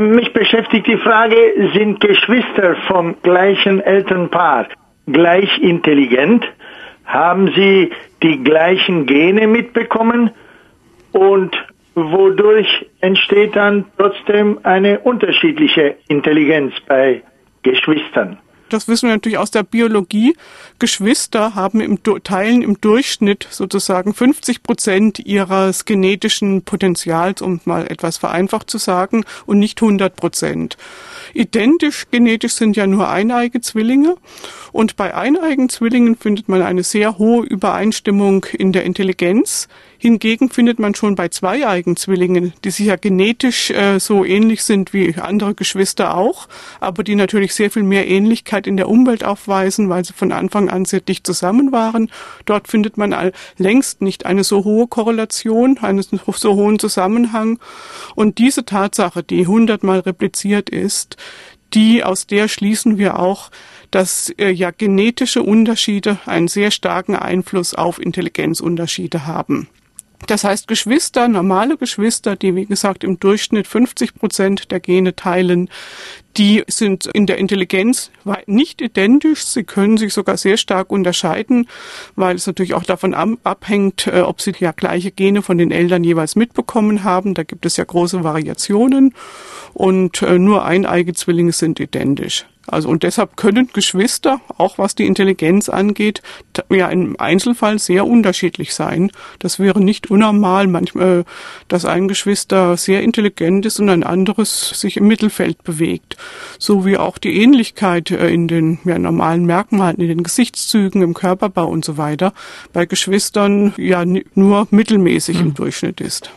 Mich beschäftigt die Frage, sind Geschwister vom gleichen Elternpaar gleich intelligent? Haben sie die gleichen Gene mitbekommen? Und wodurch entsteht dann trotzdem eine unterschiedliche Intelligenz bei Geschwistern? Das wissen wir natürlich aus der Biologie, Geschwister haben im teilen im Durchschnitt sozusagen 50 Prozent ihres genetischen Potenzials, um mal etwas vereinfacht zu sagen, und nicht 100 Prozent. Identisch genetisch sind ja nur eineige Zwillinge. Und bei eineigen Zwillingen findet man eine sehr hohe Übereinstimmung in der Intelligenz. Hingegen findet man schon bei zweieigen Zwillingen, die sich ja genetisch äh, so ähnlich sind wie andere Geschwister auch, aber die natürlich sehr viel mehr Ähnlichkeit in der Umwelt aufweisen, weil sie von Anfang an sehr dicht zusammen waren. Dort findet man längst nicht eine so hohe Korrelation, einen so hohen Zusammenhang. Und diese Tatsache, die hundertmal repliziert ist, die aus der schließen wir auch, dass äh, ja genetische Unterschiede einen sehr starken Einfluss auf Intelligenzunterschiede haben. Das heißt, Geschwister, normale Geschwister, die wie gesagt im Durchschnitt 50 Prozent der Gene teilen, die sind in der Intelligenz nicht identisch. Sie können sich sogar sehr stark unterscheiden, weil es natürlich auch davon abhängt, äh, ob sie ja gleiche Gene von den Eltern jeweils mitbekommen haben. Da gibt es ja große Variationen und äh, nur eineige Zwillinge sind identisch. Also und deshalb können Geschwister, auch was die Intelligenz angeht, ja im Einzelfall sehr unterschiedlich sein. Das wäre nicht unnormal, manchmal, dass ein Geschwister sehr intelligent ist und ein anderes sich im Mittelfeld bewegt. So wie auch die Ähnlichkeit äh, in den ja, normalen Merkmalen, in den Gesichtszügen, im Körperbau und so weiter bei Geschwistern ja nur mittelmäßig mhm. im Durchschnitt ist.